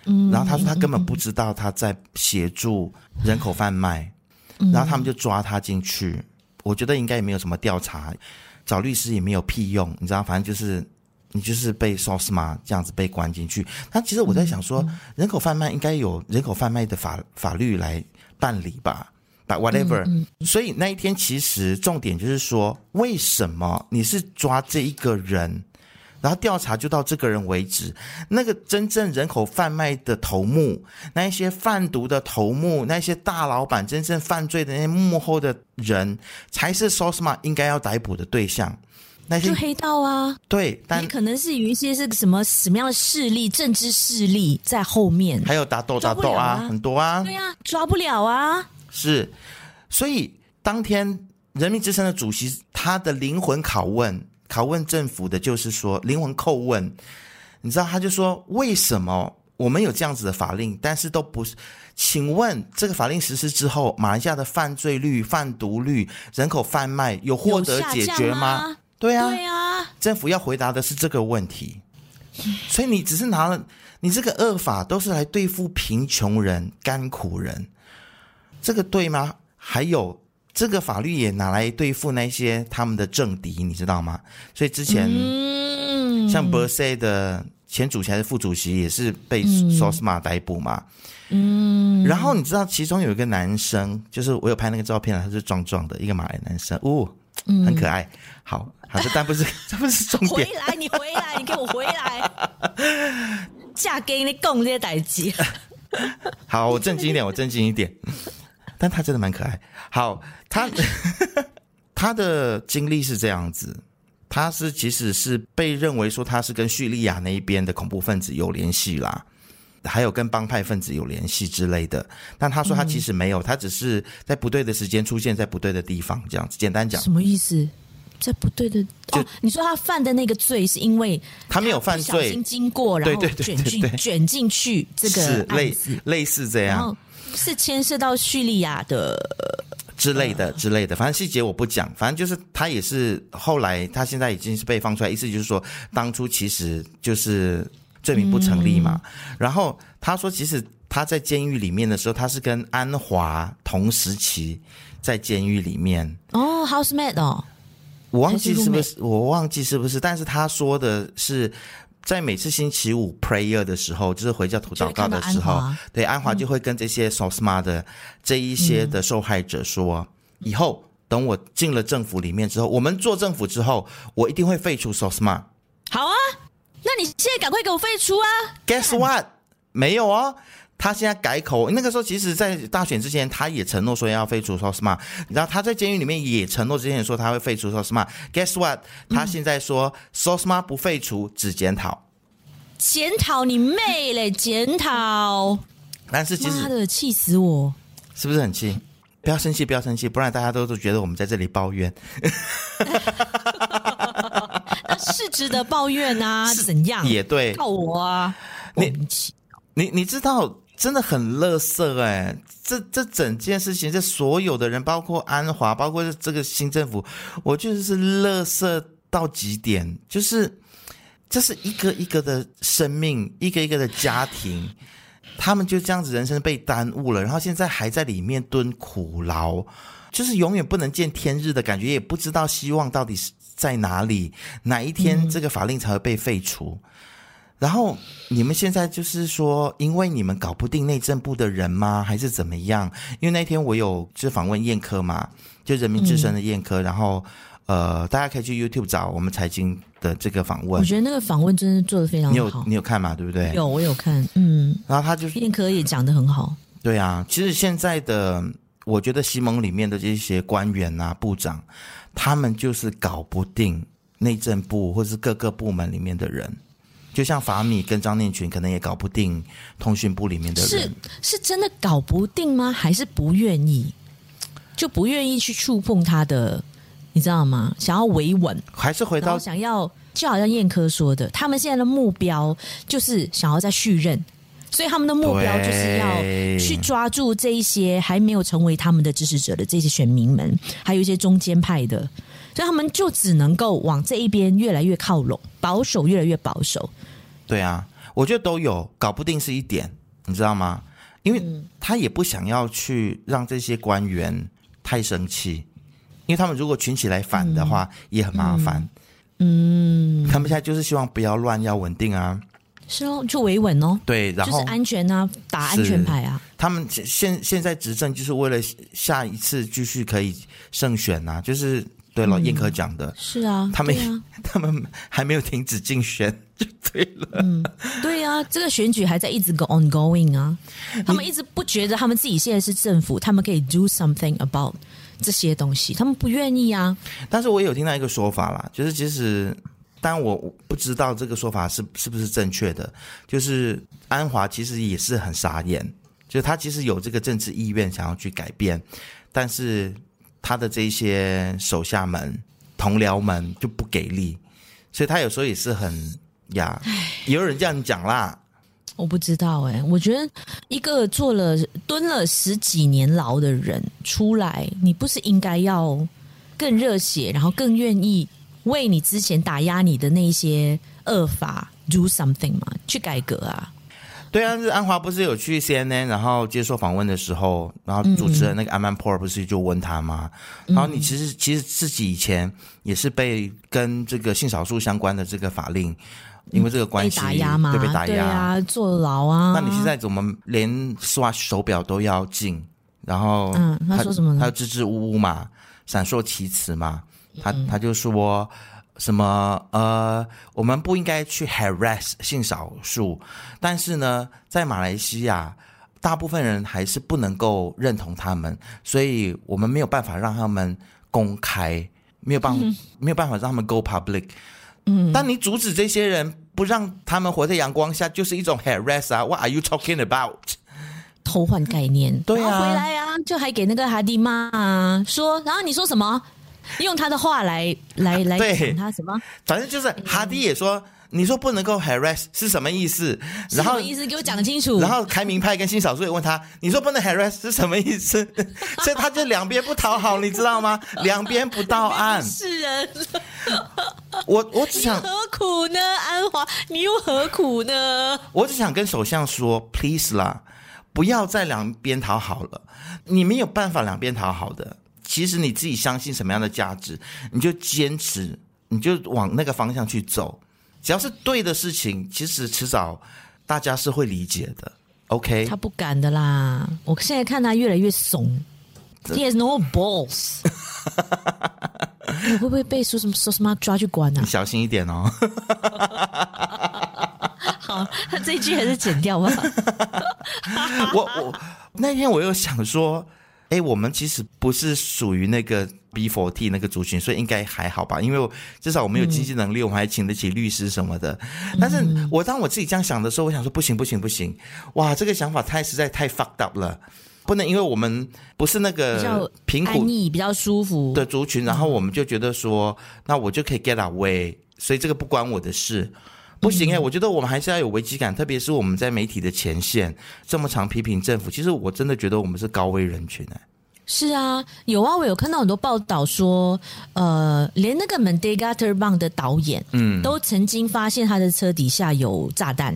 嗯，然后他说他根本不知道他在协助人口贩卖，嗯、然后他们就抓他进去。我觉得应该也没有什么调查，找律师也没有屁用，你知道，反正就是你就是被 SOSMA 这样子被关进去。那其实我在想说，人口贩卖应该有人口贩卖的法法律来办理吧。But whatever，嗯嗯，所以那一天其实重点就是说，为什么你是抓这一个人，然后调查就到这个人为止？那个真正人口贩卖的头目，那一些贩毒的头目，那些大老板，真正犯罪的那些幕后的人，才是 SOSMA 应该要逮捕的对象。那些就黑道啊，对，但可能是有一些是什么什么样的势力，政治势力在后面，还有打斗打斗啊，啊。很多啊，对啊，抓不了啊。是，所以当天人民之声的主席他的灵魂拷问，拷问政府的就是说灵魂叩问，你知道他就说，为什么我们有这样子的法令，但是都不是？请问这个法令实施之后，马来西亚的犯罪率、贩毒率、人口贩卖有获得解决吗？对啊，对啊，政府要回答的是这个问题。所以你只是拿了你这个恶法，都是来对付贫穷人、甘苦人。这个对吗？还有这个法律也拿来对付那些他们的政敌，你知道吗？所以之前，嗯、像 Bersih 的前主席还是副主席也是被 SOSMA 逮捕嘛。嗯，然后你知道其中有一个男生，就是我有拍那个照片，他是壮壮的一个马来男生，哦，很可爱。好，好的，但不是，这不是重点。回来，你回来，你给我回来，嫁给你共这些代志。好，我正经一点，我正经一点。但他真的蛮可爱。好，他 他的经历是这样子，他是其实是被认为说他是跟叙利亚那一边的恐怖分子有联系啦，还有跟帮派分子有联系之类的。但他说他其实没有，他只是在不对的时间出现在不对的地方，这样子。简单讲，什么意思？在不对的就、哦、你说他犯的那个罪是因为他没有犯罪，经过然后卷进卷进去这个是类似类似这样。是牵涉到叙利亚的之类的之类的，反正细节我不讲。反正就是他也是后来，他现在已经是被放出来，意思就是说，当初其实就是罪名不成立嘛。嗯、然后他说，其实他在监狱里面的时候，他是跟安华同时期在监狱里面哦，housemate 哦，我忘记是不是，我忘记是不是，但是他说的是。在每次星期五 prayer 的时候，就是回教徒祷告的时候，安对安华就会跟这些 SOSMA 的这一些的受害者说：“嗯、以后等我进了政府里面之后，我们做政府之后，我一定会废除 SOSMA。”现在赶快给我废除啊！Guess what？没有哦。他现在改口，那个时候其实，在大选之前，他也承诺说要废除 SOSMA。然后他在监狱里面也承诺之前说他会废除 SOSMA。Guess what？他现在说 SOSMA 不废除，只检讨。检讨你妹嘞！检讨。但是其实，妈的，气死我！是不是很气？不要生气，不要生气，不然大家都都觉得我们在这里抱怨。那是值得抱怨啊？是怎样？也对，靠我啊！你你你知道？真的很垃圾哎！这这整件事情，这所有的人，包括安华，包括这个新政府，我觉得是垃圾到极点。就是这是一个一个的生命，一个一个的家庭，他们就这样子人生被耽误了，然后现在还在里面蹲苦牢，就是永远不能见天日的感觉，也不知道希望到底是在哪里，哪一天这个法令才会被废除。嗯然后你们现在就是说，因为你们搞不定内政部的人吗？还是怎么样？因为那天我有就访问燕科嘛，就人民之声的燕科，嗯、然后呃，大家可以去 YouTube 找我们财经的这个访问。我觉得那个访问真的做的非常好。你有你有看嘛？对不对？有，我有看。嗯。然后他就是燕科也讲得很好。对啊，其实现在的我觉得西蒙里面的这些官员啊、部长，他们就是搞不定内政部或是各个部门里面的人。就像法米跟张念群，可能也搞不定通讯部里面的人。是是真的搞不定吗？还是不愿意？就不愿意去触碰他的，你知道吗？想要维稳，还是回到想要，就好像燕科说的，他们现在的目标就是想要再续任，所以他们的目标就是要去抓住这一些还没有成为他们的支持者的这些选民们，还有一些中间派的。所以他们就只能够往这一边越来越靠拢，保守越来越保守。对啊，我觉得都有，搞不定是一点，你知道吗？因为他也不想要去让这些官员太生气，因为他们如果群起来反的话，嗯、也很麻烦。嗯，他们现在就是希望不要乱，要稳定啊。是哦，就维稳哦。对，然后就是安全啊，打安全牌啊。他们现现在执政就是为了下一次继续可以胜选啊，就是。对了，燕科讲的、嗯、是啊，他们、啊、他们还没有停止竞选，就对了。嗯，对啊，这个选举还在一直 go ongoing 啊。他们一直不觉得他们自己现在是政府，他们可以 do something about 这些东西，他们不愿意啊。但是我有听到一个说法啦，就是其实，但我不知道这个说法是是不是正确的。就是安华其实也是很傻眼，就是他其实有这个政治意愿想要去改变，但是。他的这些手下们、同僚们就不给力，所以他有时候也是很呀。也有人这样讲啦，我不知道哎、欸。我觉得一个做了蹲了十几年牢的人出来，你不是应该要更热血，然后更愿意为你之前打压你的那些恶法 do something 嘛？去改革啊！对啊，是安华不是有去 CNN，然后接受访问的时候，然后主持人那个阿曼波尔不是就问他吗？嗯、然后你其实其实自己以前也是被跟这个性少数相关的这个法令，因为这个关系被打压吗？对，被打压，啊，坐牢啊。那你现在怎么连 Swatch 手表都要禁？然后嗯，他说什么呢？他支支吾吾嘛，闪烁其词嘛，他他就说。什么？呃，我们不应该去 harass 性少数，但是呢，在马来西亚，大部分人还是不能够认同他们，所以我们没有办法让他们公开，没有办法，嗯、没有办法让他们 go public。嗯，但你阻止这些人，不让他们活在阳光下，就是一种 harass 啊！What are you talking about？偷换概念，对啊，回来啊，就还给那个哈迪骂啊，说，然后你说什么？用他的话来来来讲他什么？反正就是哈迪也说，你说不能够 harass 是什么意思？然后什么意思？给我讲清楚。然后开明派跟新少数也问他，你说不能 harass 是什么意思？所以他就两边不讨好，你知道吗？两边不到岸。是人。我我只想 何苦呢？安华，你又何苦呢？我只想跟首相说，please 啦，不要再两边讨好了，你没有办法两边讨好的。其实你自己相信什么样的价值，你就坚持，你就往那个方向去走。只要是对的事情，其实迟早大家是会理解的。OK，他不敢的啦。我现在看他越来越怂，He has no balls。你会不会被说什么说什么抓去关啊？你小心一点哦。好，他这一句还是剪掉吧。我我那天我又想说。哎，我们其实不是属于那个 B for T 那个族群，所以应该还好吧？因为至少我们有经济能力，嗯、我们还请得起律师什么的。但是我当我自己这样想的时候，我想说不行不行不行！哇，这个想法太实在太 fucked up 了，不能因为我们不是那个贫苦、安逸、比较舒服的族群，然后我们就觉得说，那我就可以 get away，所以这个不关我的事。不行哎，我觉得我们还是要有危机感，特别是我们在媒体的前线这么常批评政府。其实我真的觉得我们是高危人群哎。是啊，有啊，我有看到很多报道说，呃，连那个 Merdeka Terbang 的导演，嗯，都曾经发现他的车底下有炸弹。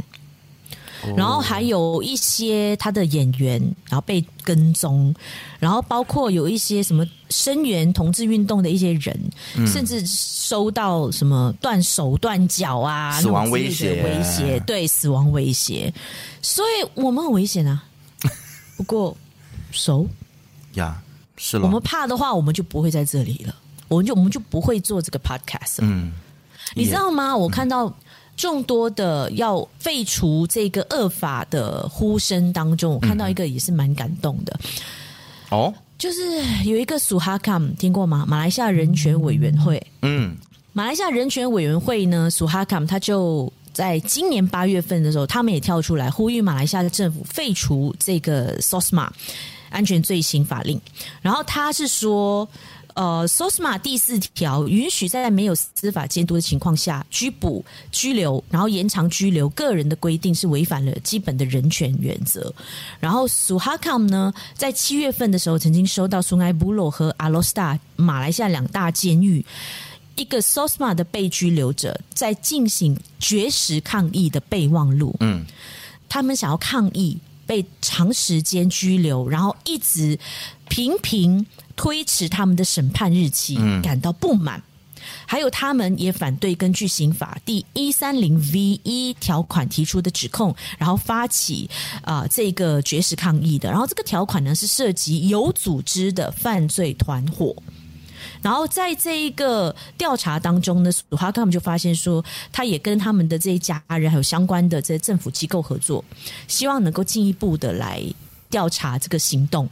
然后还有一些他的演员，然后被跟踪，然后包括有一些什么声援同志运动的一些人，嗯、甚至收到什么断手断脚啊，死亡威胁，威胁，对，死亡威胁，所以我们很危险啊。不过，熟。呀，是了，我们怕的话，我们就不会在这里了，我们就我们就不会做这个 podcast。嗯，你知道吗？我看到。嗯众多的要废除这个恶法的呼声当中，我看到一个也是蛮感动的。哦，就是有一个苏哈卡姆，听过吗？马来西亚人权委员会。嗯，马来西亚人权委员会呢，苏哈卡姆他就在今年八月份的时候，他们也跳出来呼吁马来西亚的政府废除这个 SOSMA 安全罪行法令。然后他是说。呃，SOSMA 第四条允许在没有司法监督的情况下拘捕、拘留，然后延长拘留个人的规定是违反了基本的人权原则。然后 Suhakam 呢，在七月份的时候曾经收到 Sungai Buloh 和阿罗斯塔马来西亚两大监狱一个 SOSMA 的被拘留者在进行绝食抗议的备忘录。嗯，他们想要抗议被长时间拘留，然后一直频频。推迟他们的审判日期，感到不满。嗯、还有，他们也反对根据刑法第一三零 V 一条款提出的指控，然后发起啊、呃、这个绝食抗议的。然后，这个条款呢是涉及有组织的犯罪团伙。然后，在这一个调查当中呢，苏哈卡姆就发现说，他也跟他们的这一家人还有相关的这些政府机构合作，希望能够进一步的来调查这个行动。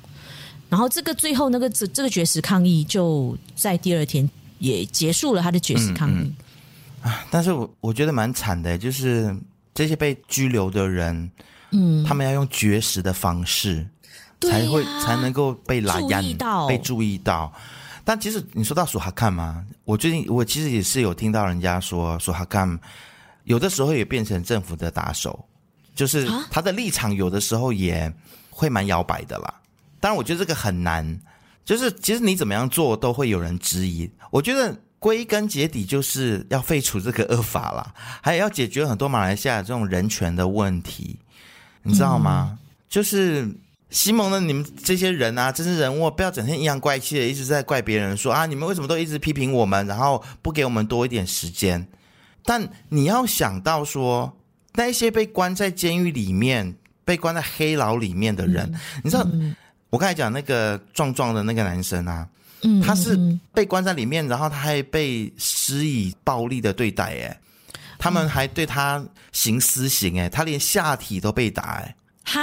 然后这个最后那个这这个绝食抗议就在第二天也结束了他的绝食抗议。啊、嗯嗯，但是我我觉得蛮惨的，就是这些被拘留的人，嗯，他们要用绝食的方式才会、啊、才能够被拉压到被注意到。但其实你说到苏哈看吗？我最近我其实也是有听到人家说苏哈看有的时候也变成政府的打手，就是他的立场有的时候也会蛮摇摆的啦。当然，我觉得这个很难，就是其实你怎么样做都会有人质疑。我觉得归根结底就是要废除这个恶法啦，还有要解决很多马来西亚这种人权的问题，你知道吗？嗯、就是西蒙的你们这些人啊，真是人物不要整天阴阳怪气的一直在怪别人说啊，你们为什么都一直批评我们，然后不给我们多一点时间？但你要想到说，那些被关在监狱里面、被关在黑牢里面的人，嗯、你知道？嗯我刚才讲那个壮壮的那个男生啊，嗯，他是被关在里面，然后他还被施以暴力的对待，哎，他们还对他行私刑，哎，他连下体都被打，哎，哈，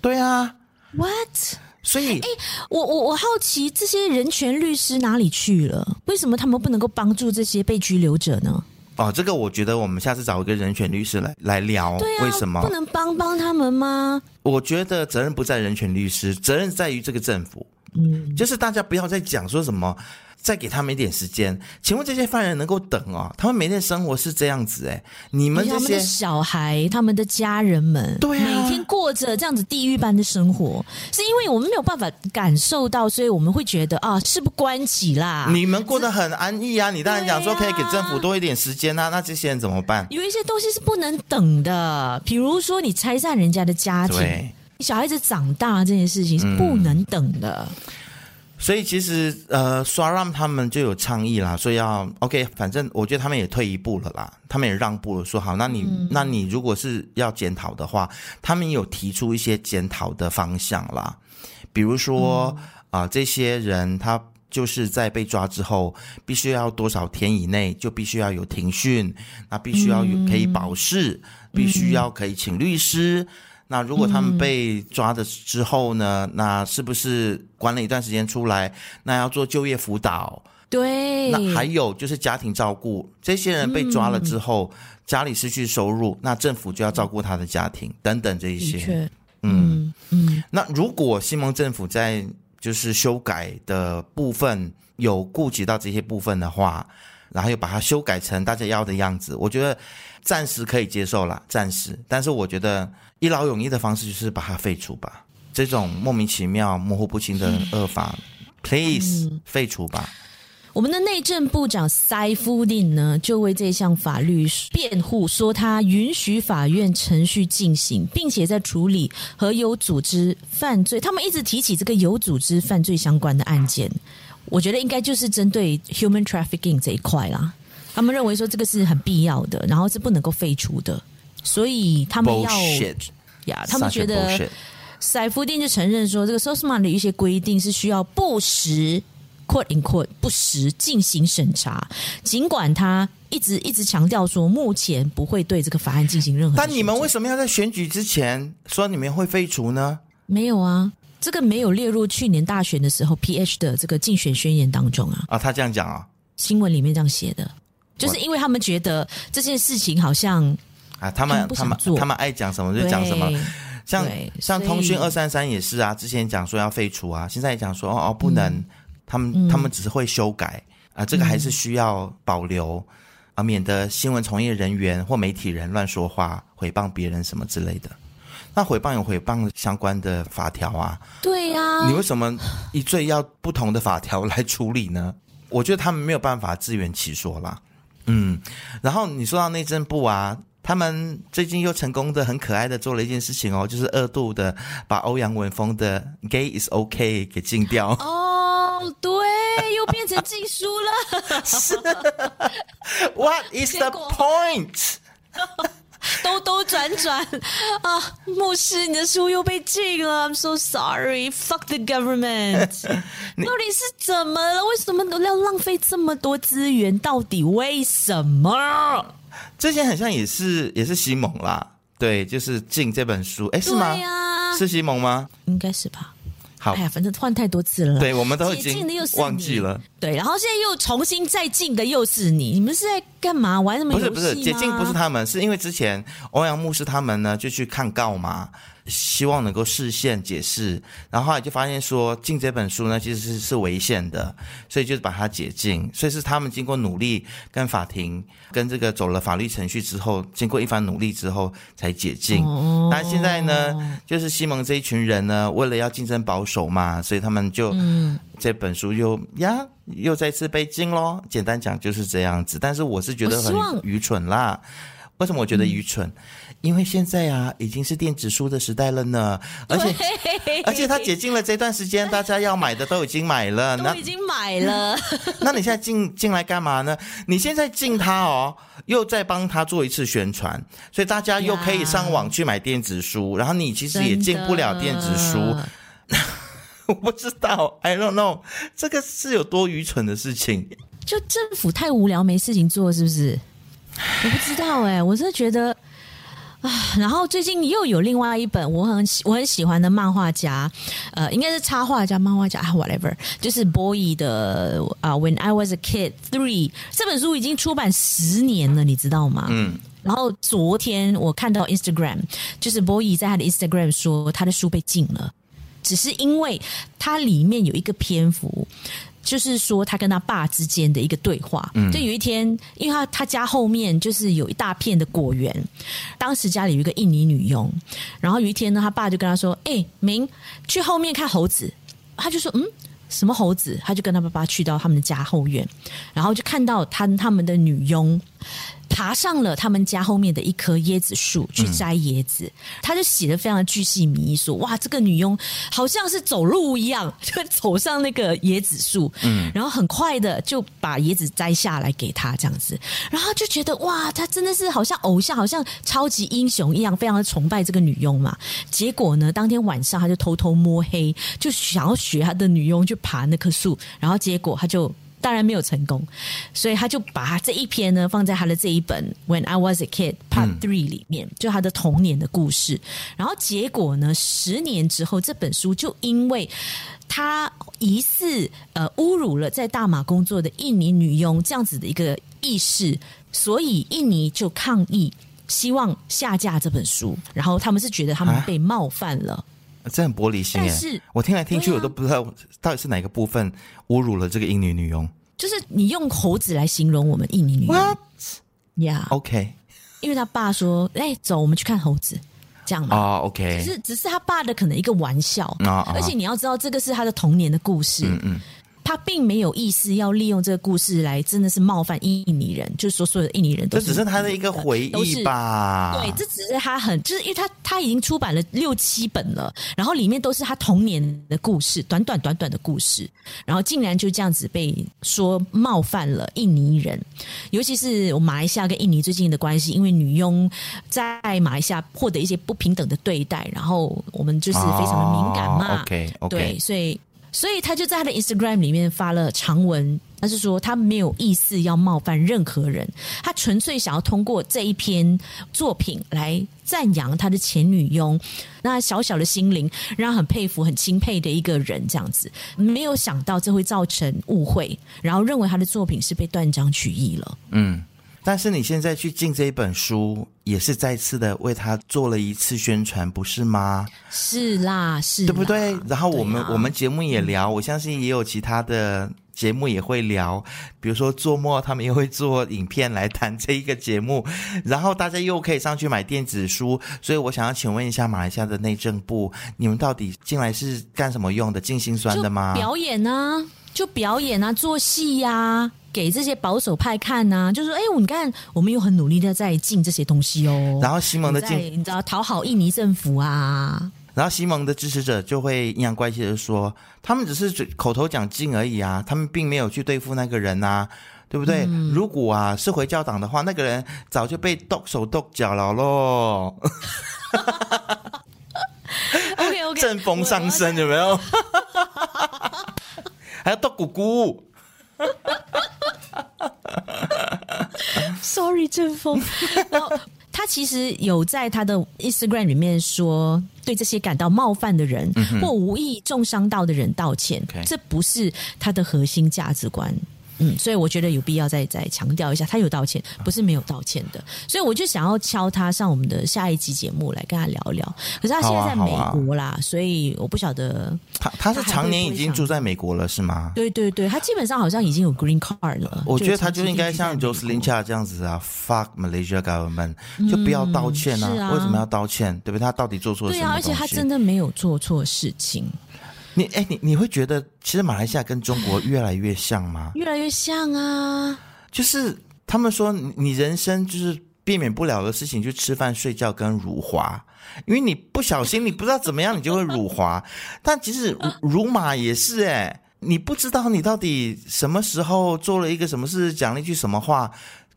对啊，What？所以，哎，我我我好奇这些人权律师哪里去了？为什么他们不能够帮助这些被拘留者呢？哦，这个我觉得我们下次找一个人权律师来来聊，对啊，为什么不能帮帮他们吗？我觉得责任不在人权律师，责任在于这个政府。嗯，就是大家不要再讲说什么。再给他们一点时间，请问这些犯人能够等哦？他们每天生活是这样子诶，你们这些小孩，他们的家人们，对啊，每天过着这样子地狱般的生活，是因为我们没有办法感受到，所以我们会觉得啊，事不关己啦。你们过得很安逸啊，你当然讲说可以给政府多一点时间啊，那这些人怎么办？有一些东西是不能等的，比如说你拆散人家的家庭，对小孩子长大这件事情是不能等的。嗯所以其实呃，SORAM 他们就有倡议啦，所以要 OK，反正我觉得他们也退一步了啦，他们也让步了，说好，那你、嗯、那你如果是要检讨的话，他们有提出一些检讨的方向啦，比如说啊、嗯。呃，这些人他就是在被抓之后，必须要多少天以内就必须要有庭讯，那必须要有可以保释，嗯、必须要可以请律师。那如果他们被抓的之后呢？嗯、那是不是关了一段时间出来？那要做就业辅导？对。那还有就是家庭照顾，这些人被抓了之后，嗯、家里失去收入，那政府就要照顾他的家庭等等这一些。嗯嗯。那如果西蒙政府在就是修改的部分有顾及到这些部分的话，然后又把它修改成大家要的样子，我觉得暂时可以接受了，暂时。但是我觉得。一劳永逸的方式就是把它废除吧，这种莫名其妙、模糊不清的恶法，please 废除吧。我们的内政部长 Saifuddin 呢，就为这项法律辩护，说他允许法院程序进行，并且在处理和有组织犯罪。他们一直提起这个有组织犯罪相关的案件，我觉得应该就是针对 human trafficking 这一块啦。他们认为说这个是很必要的，然后是不能够废除的。所以他们要呀，他们觉得塞夫丁就承认说，这个 Sosman 的一些规定是需要不时 quote in quote 不时进行审查，尽管他一直一直强调说，目前不会对这个法案进行任何。但你们为什么要在选举之前说你们会废除呢？没有啊，这个没有列入去年大选的时候 PH 的这个竞选宣言当中啊。啊，他这样讲啊，新闻里面这样写的，就是因为他们觉得这件事情好像啊，他们他们他们爱讲什么就讲什么，像像通讯二三三也是啊，之前讲说要废除啊，现在也讲说哦哦不能，嗯、他们他们只是会修改啊，这个还是需要保留。啊，免得新闻从业人员或媒体人乱说话、诽谤别人什么之类的。那诽谤有诽谤相关的法条啊。对呀、啊。你为什么一罪要不同的法条来处理呢？我觉得他们没有办法自圆其说啦。嗯，然后你说到内政部啊，他们最近又成功的很可爱的做了一件事情哦，就是二度的把欧阳文峰的 “Gay is OK” 给禁掉。哦，对。又变成禁书了，是？What is the point？兜兜转转啊，牧师，你的书又被禁了。I'm so sorry. Fuck the government. 到底是怎么了？为什么要浪费这么多资源？到底为什么？之前好像也是也是西蒙啦，对，就是进这本书。哎，是吗？啊、是西蒙吗？应该是吧。好哎呀，反正换太多次了，对，我们都已经忘记了。对，然后现在又重新再进的又是你，你们是在干嘛？玩什么游戏？不是不是，解禁不是他们，是因为之前欧阳牧师他们呢就去看告嘛。希望能够释宪解释，然后后来就发现说禁这本书呢其实是是违宪的，所以就是把它解禁。所以是他们经过努力，跟法庭跟这个走了法律程序之后，经过一番努力之后才解禁。哦，那现在呢，就是西蒙这一群人呢，为了要竞争保守嘛，所以他们就嗯这本书又呀又再次被禁喽。简单讲就是这样子，但是我是觉得很愚蠢啦。为什么我觉得愚蠢？嗯因为现在啊，已经是电子书的时代了呢，而且而且它解禁了这段时间，大家要买的都已经买了，都已经买了。那你现在进进来干嘛呢？你现在进它哦，又再帮他做一次宣传，所以大家又可以上网去买电子书，然后你其实也进不了电子书。我不知道，I don't know，这个是有多愚蠢的事情？就政府太无聊，没事情做，是不是？我不知道哎、欸，我是觉得。啊，然后最近又有另外一本我很喜我很喜欢的漫画家，呃，应该是插画家、漫画家啊，whatever，就是 Boy 的啊，When I Was a Kid Three 这本书已经出版十年了，你知道吗？嗯。然后昨天我看到 Instagram，就是 Boy 在他的 Instagram 说他的书被禁了，只是因为它里面有一个篇幅。就是说，他跟他爸之间的一个对话。嗯，就有一天，因为他他家后面就是有一大片的果园，当时家里有一个印尼女佣，然后有一天呢，他爸就跟他说：“哎、欸，明，去后面看猴子。”他就说：“嗯，什么猴子？”他就跟他爸爸去到他们的家后院，然后就看到他他们的女佣。爬上了他们家后面的一棵椰子树去摘椰子，嗯、他就写的非常的巨细靡遗，说：“哇，这个女佣好像是走路一样，就走上那个椰子树，嗯，然后很快的就把椰子摘下来给他这样子，然后就觉得哇，他真的是好像偶像，好像超级英雄一样，非常的崇拜这个女佣嘛。结果呢，当天晚上他就偷偷摸黑，就想要学他的女佣去爬那棵树，然后结果他就。”当然没有成功，所以他就把他这一篇呢放在他的这一本《When I Was a Kid Part Three》里面，嗯、就他的童年的故事。然后结果呢，十年之后，这本书就因为他疑似呃侮辱了在大马工作的印尼女佣这样子的一个意识，所以印尼就抗议，希望下架这本书。然后他们是觉得他们被冒犯了。啊这很玻璃心耶！是我听来听去，我都不知道到底是哪个部分侮辱了这个印尼女佣。就是你用猴子来形容我们印尼女佣，What? Yeah，OK。因为他爸说：“哎，走，我们去看猴子。”这样嘛。啊，OK。只是只是他爸的可能一个玩笑啊，而且你要知道，这个是他的童年的故事。嗯嗯。他并没有意思要利用这个故事来真的是冒犯印尼人，就是说所有的印尼人都是。这只是他的一个回忆吧？对，这只是他很，就是因为他他已经出版了六七本了，然后里面都是他童年的故事，短短短短的故事，然后竟然就这样子被说冒犯了印尼人，尤其是我马来西亚跟印尼最近的关系，因为女佣在马来西亚获得一些不平等的对待，然后我们就是非常的敏感嘛。Oh, OK OK，对，所以。所以他就在他的 Instagram 里面发了长文，他是说他没有意思要冒犯任何人，他纯粹想要通过这一篇作品来赞扬他的前女佣，那小小的心灵让他很佩服、很钦佩的一个人，这样子，没有想到这会造成误会，然后认为他的作品是被断章取义了。嗯。但是你现在去进这一本书，也是再次的为他做了一次宣传，不是吗？是啦，是啦，对不对？然后我们、啊、我们节目也聊，嗯、我相信也有其他的节目也会聊，比如说做梦，他们也会做影片来谈这一个节目，然后大家又可以上去买电子书。所以我想要请问一下马来西亚的内政部，你们到底进来是干什么用的？进心酸的吗？表演呢、啊？就表演啊，做戏呀、啊，给这些保守派看呐、啊，就是说，哎，你看，我们又很努力的在进这些东西哦。然后西蒙的进，你知道讨好印尼政府啊。然后西蒙的支持者就会阴阳怪气的说，他们只是口头讲进而已啊，他们并没有去对付那个人啊，对不对？嗯、如果啊是回教党的话，那个人早就被剁手剁脚了喽。OK OK，阵风上升有没有？还要剁姑姑，Sorry，阵风。然后他其实有在他的 Instagram 里面说，对这些感到冒犯的人、嗯、或无意重伤到的人道歉.这不是他的核心价值观。嗯，所以我觉得有必要再再强调一下，他有道歉，不是没有道歉的。所以我就想要敲他上我们的下一集节目来跟他聊聊。可是他现在在美国啦，啊啊、所以我不晓得他他是常年已经住在美国了，是吗？对对对，他基本上好像已经有 green card 了。我觉得他就应该像 Jocelyn Chia 这样子啊，fuck Malaysia government，就不要道歉啊！嗯、啊为什么要道歉？对不对？他到底做错了什么？对啊，而且他真的没有做错事情。你哎，你你会觉得其实马来西亚跟中国越来越像吗？越来越像啊！就是他们说你人生就是避免不了的事情，就吃饭、睡觉跟辱华，因为你不小心，你不知道怎么样，你就会辱华。但其实辱马也是哎，你不知道你到底什么时候做了一个什么事，讲了一句什么话，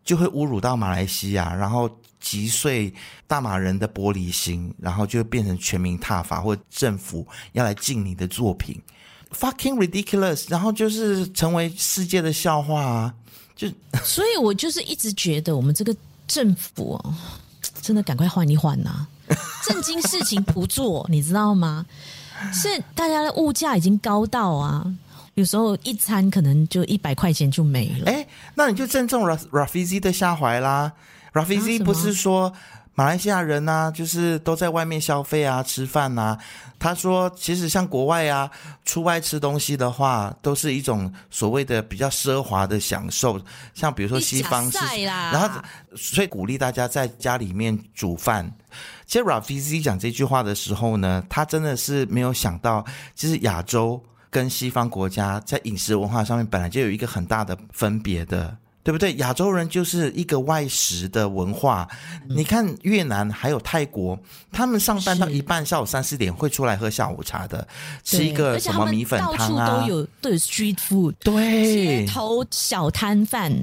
就会侮辱到马来西亚，然后。击碎大马人的玻璃心，然后就变成全民踏伐，或政府要来禁你的作品，fucking ridiculous，然后就是成为世界的笑话啊！就 所以，我就是一直觉得我们这个政府哦，真的赶快换一换呐！正经事情不做，你知道吗？是大家的物价已经高到啊，有时候一餐可能就一百块钱就没了。哎，那你就正中 Rafizi 的下怀啦。Rafizi 不是说马来西亚人呐、啊，就是都在外面消费啊、吃饭呐。他说，其实像国外啊，出外吃东西的话，都是一种所谓的比较奢华的享受。像比如说西方是，然后所以鼓励大家在家里面煮饭。其实 Rafizi 讲这句话的时候呢，他真的是没有想到，其实亚洲跟西方国家在饮食文化上面本来就有一个很大的分别的。对不对？亚洲人就是一个外食的文化。嗯、你看越南还有泰国，他们上班到一半，下午三四点会出来喝下午茶的，吃一个什么米粉汤啊？到处都有都有 street food，对，街头小摊贩，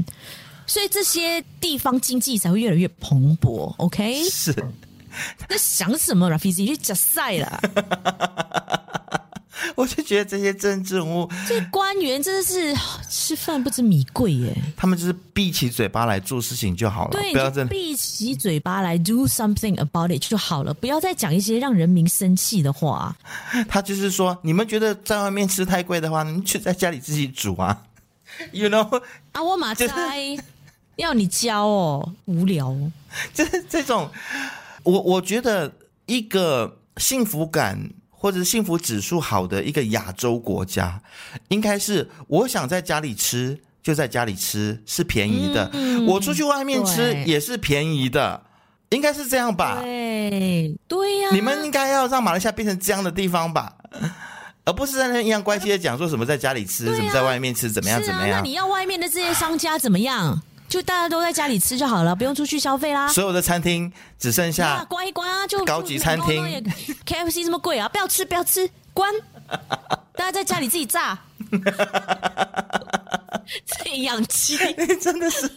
所以这些地方经济才会越来越蓬勃。OK，是。那想什么？Rafizi 就假赛了。我就觉得这些政治人物，这官员真的是吃饭不知米贵耶。他们就是闭起嘴巴来做事情就好了，对，不要闭起嘴巴来 do something about it 就好了，不要再讲一些让人民生气的话。他就是说，你们觉得在外面吃太贵的话，你们就在家里自己煮啊。You know？啊，我马猜要你教哦，无聊。就是这种，我我觉得一个幸福感。或者是幸福指数好的一个亚洲国家，应该是我想在家里吃就在家里吃，是便宜的。嗯、我出去外面吃也是便宜的，应该是这样吧？对对呀，啊，你们应该要让马来西亚变成这样的地方吧，而不是在那阴阳怪气的讲说什么在家里吃，什么在外面吃，怎么样怎么样？那你要外面的这些商家怎么样？就大家都在家里吃就好了，不用出去消费啦。所有的餐厅只剩下关一关啊，就高级餐厅。KFC 这么贵啊，不要吃不要吃，关！大家在家里 自己炸，这样气，真的是，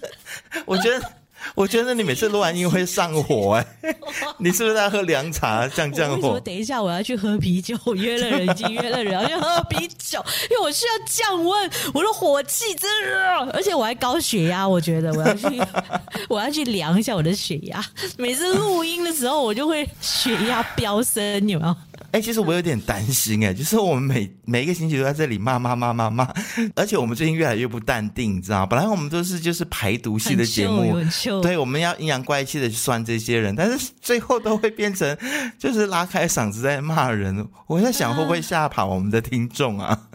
我觉得。我觉得你每次录完音会上火哎、欸，你是不是在喝凉茶降降火？我等一下我要去喝啤酒，我约了人，已经约了人要去喝啤酒，因为我需要降温，我的火气真热，而且我还高血压，我觉得我要去，我要去量一下我的血压。每次录音的时候，我就会血压飙升，有没有？哎、欸，其实我有点担心哎、欸，就是我们每每一个星期都在这里骂骂骂骂骂，而且我们最近越来越不淡定，你知道？本来我们都是就是排毒系的节目，对，我们要阴阳怪气的去酸这些人，但是最后都会变成 就是拉开嗓子在骂人。我在想会不会吓跑我们的听众啊？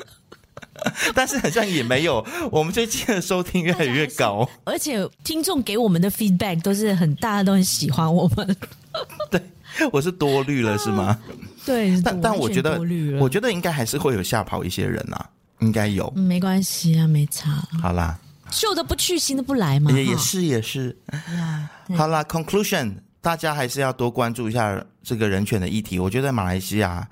但是好像也没有，我们最近的收听越来越高，而且听众给我们的 feedback 都是很大家都很喜欢我们。对，我是多虑了是吗？对，但但我觉得，我觉得应该还是会有吓跑一些人呐、啊，应该有，嗯、没关系啊，没差。好啦，旧的不去，新的不来嘛，也也是也是。好啦，conclusion，大家还是要多关注一下这个人权的议题。我觉得马来西亚，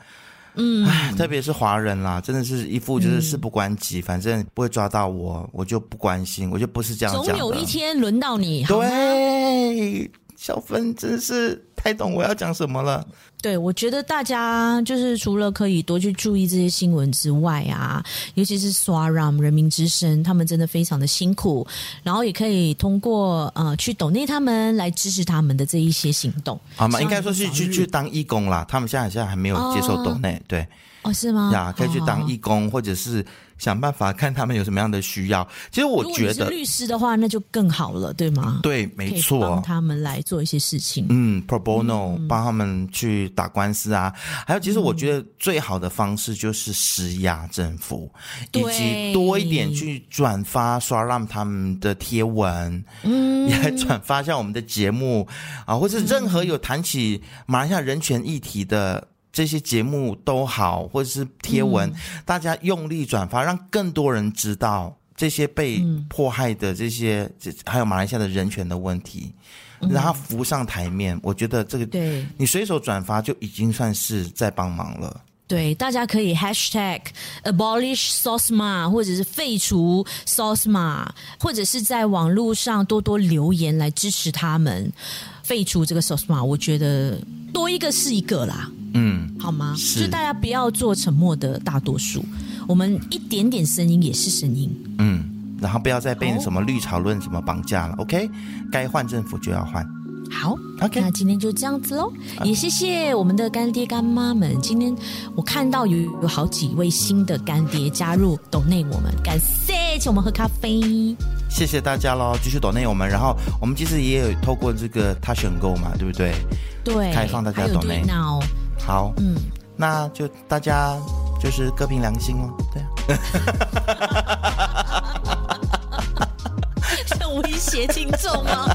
嗯，特别是华人啦，真的是一副就是事不关己，嗯、反正不会抓到我，我就不关心，我就不是这样。总有一天轮到你，对，小芬真是太懂我要讲什么了。对，我觉得大家就是除了可以多去注意这些新闻之外啊，尤其是 Suara 人民之声，他们真的非常的辛苦，然后也可以通过呃去 donate 他们来支持他们的这一些行动。好嘛，应该说是去去当义工啦，他们现在现在还没有接受 donate，哦，对。哦，是吗？呀，可以去当义工，哦，或者是想办法看他们有什么样的需要。其实我觉得，律师的话那就更好了，对吗？对，没错，帮他们来做一些事情。嗯，pro bono 帮他们去打官司啊。嗯、还有，其实我觉得最好的方式就是施压政府，嗯、以及多一点去转发刷让他们的贴文，嗯，也来转发一下我们的节目啊，或是任何有谈起马来西亚人权议题的。这些节目都好，或者是贴文，嗯、大家用力转发，让更多人知道这些被迫害的这些，嗯、还有马来西亚的人权的问题，让它浮上台面。我觉得这个，对，你随手转发就已经算是在帮忙了。对，大家可以 hashtag abolish SOSMA，或者是废除 SOSMA，或者是在网络上多多留言来支持他们废除这个 SOSMA。我觉得多一个是一个啦。嗯，好吗？是，就大家不要做沉默的大多数，我们一点点声音也是声音。嗯，然后不要再被什么绿潮论什么绑架了。OK，该换政府就要换。好，OK，那今天就这样子喽。也谢谢我们的干爹干妈们。今天我看到有有好几位新的干爹加入 donate 我们，感谢，请我们喝咖啡。谢谢大家喽，继续 donate 我们。然后我们其实也有透过这个 Touch Go 嘛，对不对？对，开放大家 donate。好，嗯，那就大家就是各凭良心哦，对啊，像威胁听众吗？